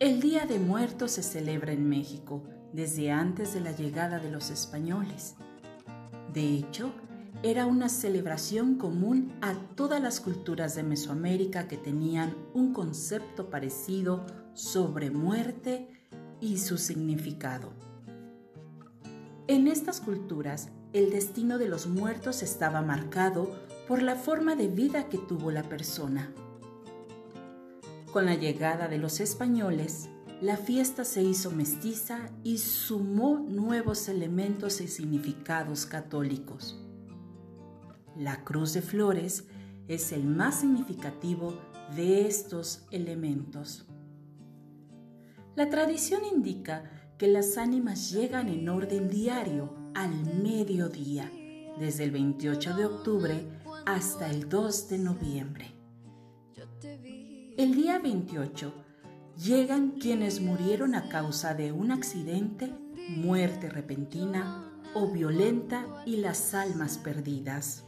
El Día de Muertos se celebra en México desde antes de la llegada de los españoles. De hecho, era una celebración común a todas las culturas de Mesoamérica que tenían un concepto parecido sobre muerte y su significado. En estas culturas, el destino de los muertos estaba marcado por la forma de vida que tuvo la persona. Con la llegada de los españoles, la fiesta se hizo mestiza y sumó nuevos elementos y significados católicos. La cruz de flores es el más significativo de estos elementos. La tradición indica que las ánimas llegan en orden diario al mediodía, desde el 28 de octubre hasta el 2 de noviembre. El día 28 llegan quienes murieron a causa de un accidente, muerte repentina o violenta y las almas perdidas.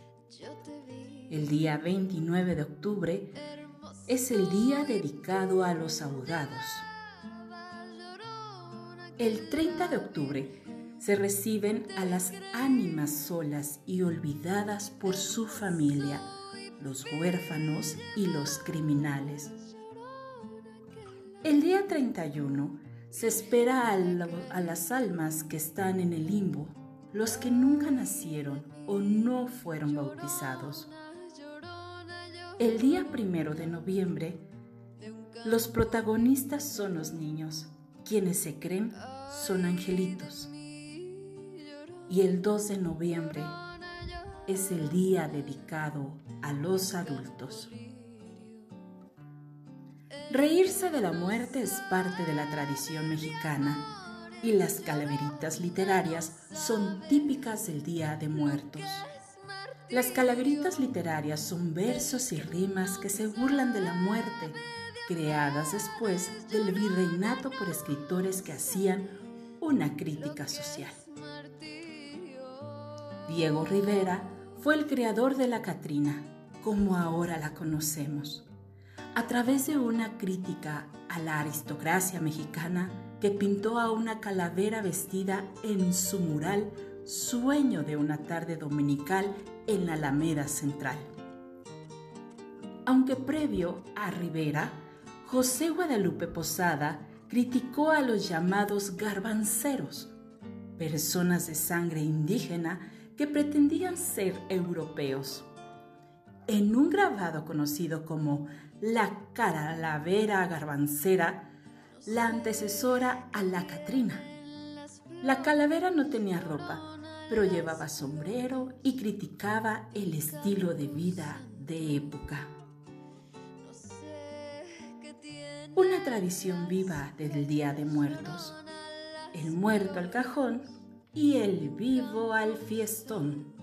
El día 29 de octubre es el día dedicado a los ahogados. El 30 de octubre se reciben a las ánimas solas y olvidadas por su familia, los huérfanos y los criminales. El día 31 se espera a, las almas que están en el limbo, los que nunca nacieron o no fueron bautizados. El día primero de noviembre, los protagonistas son los niños, quienes se creen son angelitos. Y el 2 de noviembre es el día dedicado a los adultos. Reírse de la muerte es parte de la tradición mexicana y las calaveritas literarias son típicas del Día de Muertos. Las calaveritas literarias son versos y rimas que se burlan de la muerte, creadas después del virreinato por escritores que hacían una crítica social. Diego Rivera fue el creador de la Catrina, como ahora la conocemos a través de una crítica a la aristocracia mexicana que pintó a una calavera vestida en su mural Sueño de una tarde dominical en la Alameda Central. Aunque previo a Rivera, José Guadalupe Posada criticó a los llamados garbanceros, personas de sangre indígena que pretendían ser europeos. En un grabado conocido como la calavera garbancera, la antecesora a la Catrina. La calavera no tenía ropa, pero llevaba sombrero y criticaba el estilo de vida de época. Una tradición viva del Día de Muertos. El muerto al cajón y el vivo al fiestón.